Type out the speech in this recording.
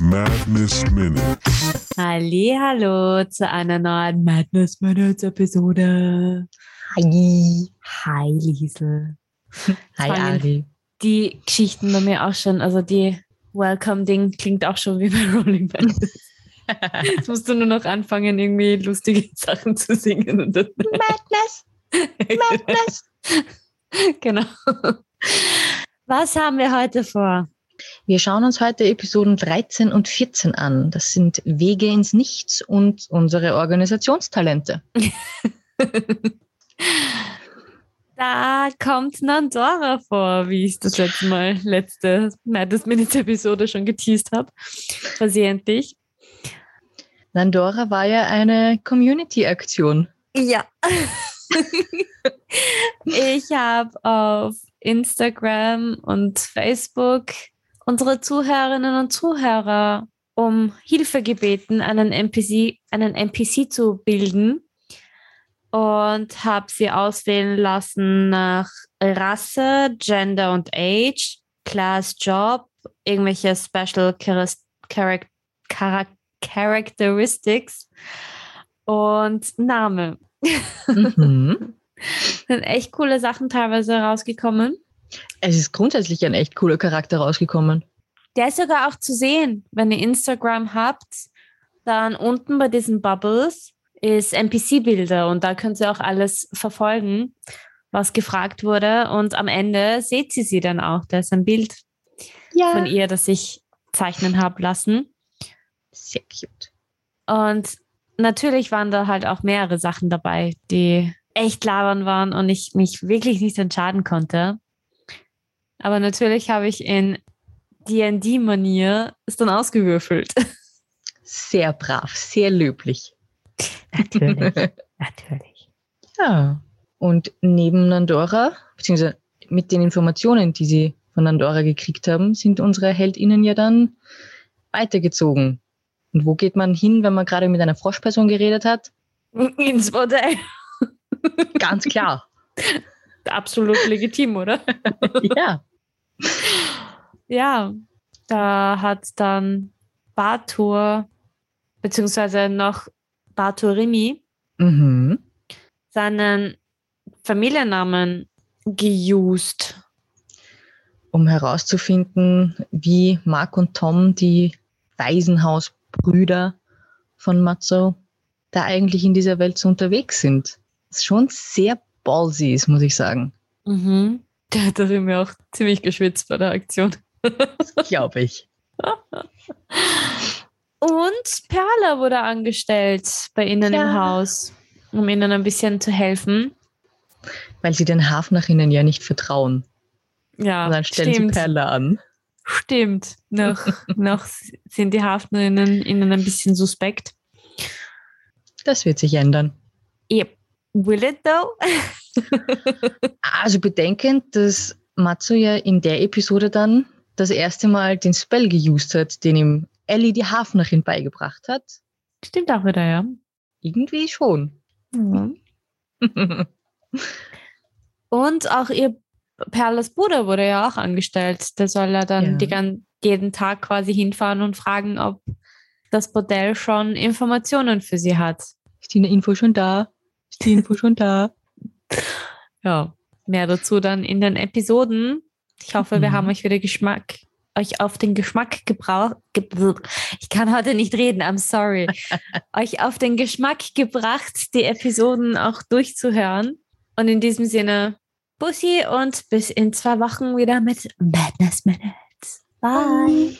Madness Minutes. Hallo zu einer neuen Madness Minutes Episode. Hi. Hi Liesel. Hi, Ari. Die Geschichten bei mir auch schon, also die Welcome-Ding klingt auch schon wie bei Rolling Madness. Jetzt musst du nur noch anfangen, irgendwie lustige Sachen zu singen. Und dann Madness. Madness. genau. Was haben wir heute vor? Wir schauen uns heute Episoden 13 und 14 an. Das sind Wege ins Nichts und unsere Organisationstalente. Da kommt Nandora vor, wie ich das letzte Mal, letzte Madness Minutes Episode schon geteased habe. Versehentlich. Nandora war ja eine Community-Aktion. Ja. ich habe auf Instagram und Facebook unsere Zuhörerinnen und Zuhörer um Hilfe gebeten, einen NPC, einen NPC zu bilden und habe sie auswählen lassen nach Rasse, Gender und Age, Class, Job, irgendwelche Special Charac- Characteristics und Name. Mhm. sind echt coole Sachen teilweise rausgekommen. Es ist grundsätzlich ein echt cooler Charakter rausgekommen. Der ist sogar auch zu sehen, wenn ihr Instagram habt, dann unten bei diesen Bubbles ist NPC-Bilder und da könnt ihr auch alles verfolgen, was gefragt wurde. Und am Ende seht ihr sie dann auch. Da ist ein Bild Ja. von ihr, das ich zeichnen habe lassen. Sehr cute. Und natürlich waren da halt auch mehrere Sachen dabei, die echt labern waren und ich mich wirklich nicht entscheiden konnte. Aber natürlich habe ich in D&D-Manier es dann ausgewürfelt. Sehr brav, sehr löblich. Natürlich, natürlich. Ja. Und neben Nandora, beziehungsweise mit den Informationen, die sie von Nandora gekriegt haben, sind unsere HeldInnen ja dann weitergezogen. Und wo geht man hin, wenn man gerade mit einer Froschperson geredet hat? Ins Bordell. Ganz klar. Absolut legitim, oder? ja. Ja, da hat dann Batur, beziehungsweise noch Batur Rimi, Mhm. seinen Familiennamen geused. Um herauszufinden, wie Mark und Tom, die Waisenhausbrüder von Matzo, da eigentlich in dieser Welt so unterwegs sind. Was schon sehr ballsy ist, muss ich sagen. Mhm. Der hat da mir auch ziemlich geschwitzt bei der Aktion. Glaube ich. Und Perla wurde angestellt bei ihnen im Ja. Haus, um ihnen ein bisschen zu helfen. Weil sie den Hafnerinnen ja nicht vertrauen. Ja, Und dann stellen stimmt. sie Perla an. Stimmt. Noch, noch sind die Hafnerinnen ihnen ein bisschen suspekt. Das wird sich ändern. Yep. Will it though? Also bedenkend, dass Matzo ja in der Episode dann das erste Mal den Spell geused hat, den ihm Ellie die Hafnerin beigebracht hat. Stimmt auch wieder, ja. Irgendwie schon. Mhm. Und auch ihr Perlas Bruder wurde ja auch angestellt. Der soll ja dann Ja. jeden Tag quasi hinfahren und fragen, ob das Bordell schon Informationen für sie hat. Ist die Info schon da? Ist die Info schon da? Ja, mehr dazu dann in den Episoden. Ich hoffe, wir Mhm. haben euch wieder Geschmack, euch auf den Geschmack gebraucht. Ge ich kann heute nicht reden, I'm sorry. euch auf den Geschmack gebracht, die Episoden auch durchzuhören. Und in diesem Sinne, Bussi und bis in zwei Wochen wieder mit Madness Minutes. Bye.